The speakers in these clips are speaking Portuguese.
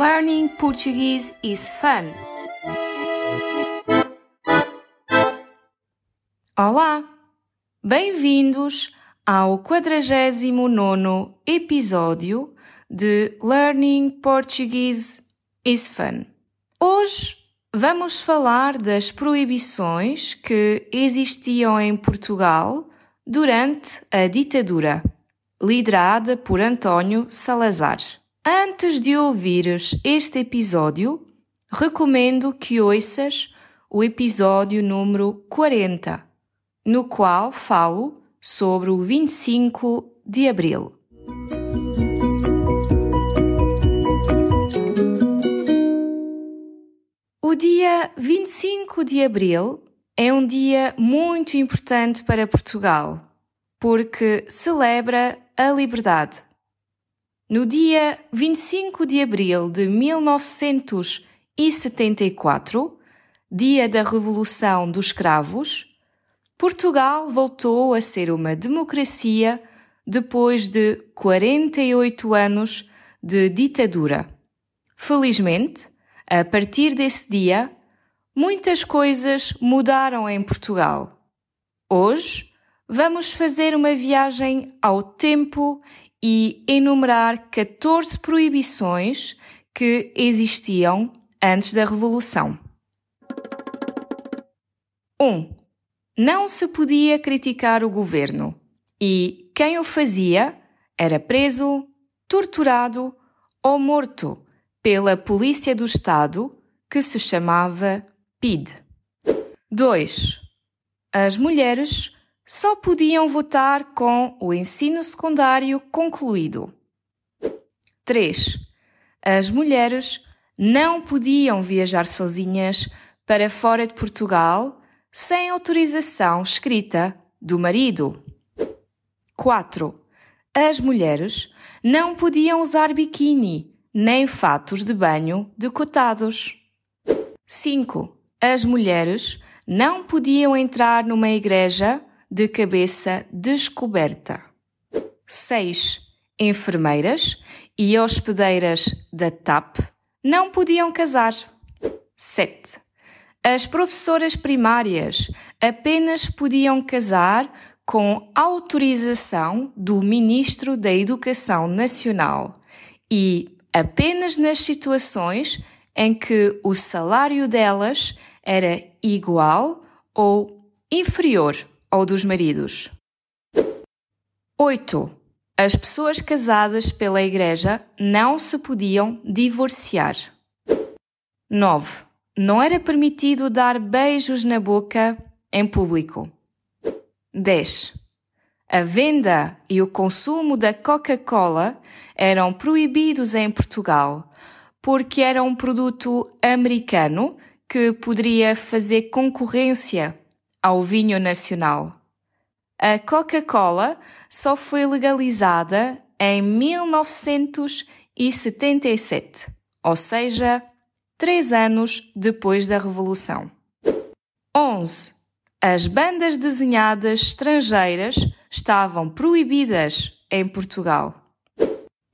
Learning Portuguese is fun. Olá! Bem-vindos ao 49 episódio de Learning Portuguese is Fun. Hoje vamos falar das proibições que existiam em Portugal durante a ditadura, liderada por António Salazar. Antes de ouvires este episódio, recomendo que ouças o episódio número 40, no qual falo sobre o 25 de abril. O dia 25 de abril é um dia muito importante para Portugal, porque celebra a liberdade. No dia 25 de abril de 1974, dia da Revolução dos Cravos, Portugal voltou a ser uma democracia depois de 48 anos de ditadura. Felizmente, a partir desse dia, muitas coisas mudaram em Portugal. Hoje, vamos fazer uma viagem ao tempo e enumerar 14 proibições que existiam antes da Revolução. 1. Um, não se podia criticar o governo e quem o fazia era preso, torturado ou morto pela Polícia do Estado, que se chamava PID. 2. As mulheres só podiam votar com o ensino secundário concluído. 3. As mulheres não podiam viajar sozinhas para fora de Portugal sem autorização escrita do marido. 4. As mulheres não podiam usar biquíni nem fatos de banho decotados. 5. As mulheres não podiam entrar numa igreja de cabeça descoberta. 6. Enfermeiras e hospedeiras da TAP não podiam casar. 7. As professoras primárias apenas podiam casar com autorização do Ministro da Educação Nacional e apenas nas situações em que o salário delas era igual ou inferior ao dos maridos. 8. As pessoas casadas pela Igreja não se podiam divorciar. 9. Não era permitido dar beijos na boca em público. 10. A venda e o consumo da Coca-Cola eram proibidos em Portugal porque era um produto americano que poderia fazer concorrência ao vinho nacional. A Coca-Cola só foi legalizada em 1977, ou seja, três anos depois da Revolução. 11. As bandas desenhadas estrangeiras estavam proibidas em Portugal.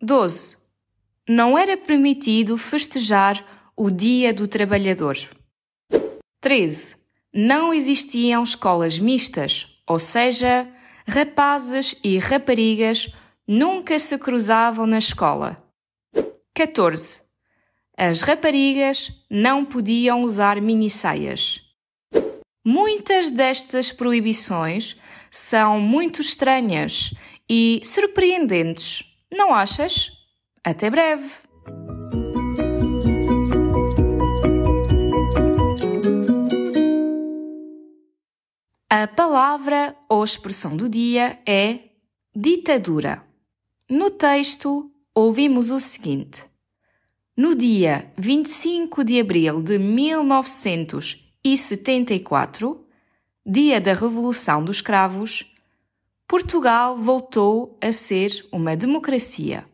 12. Não era permitido festejar o Dia do Trabalhador. 13. Não existiam escolas mistas, ou seja, rapazes e raparigas nunca se cruzavam na escola. 14. As raparigas não podiam usar minissaias. Muitas destas proibições são muito estranhas e surpreendentes, não achas? Até breve! A palavra ou expressão do dia é ditadura. No texto, ouvimos o seguinte: No dia 25 de abril de 1974, dia da Revolução dos Cravos, Portugal voltou a ser uma democracia,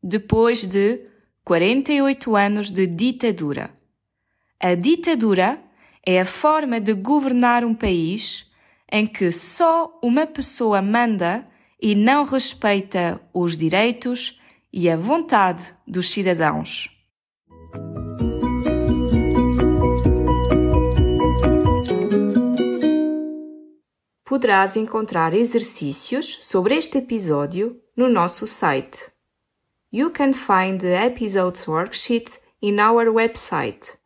depois de 48 anos de ditadura. A ditadura é a forma de governar um país em que só uma pessoa manda e não respeita os direitos e a vontade dos cidadãos. Poderás encontrar exercícios sobre este episódio no nosso site. You can find the episode's worksheet in our website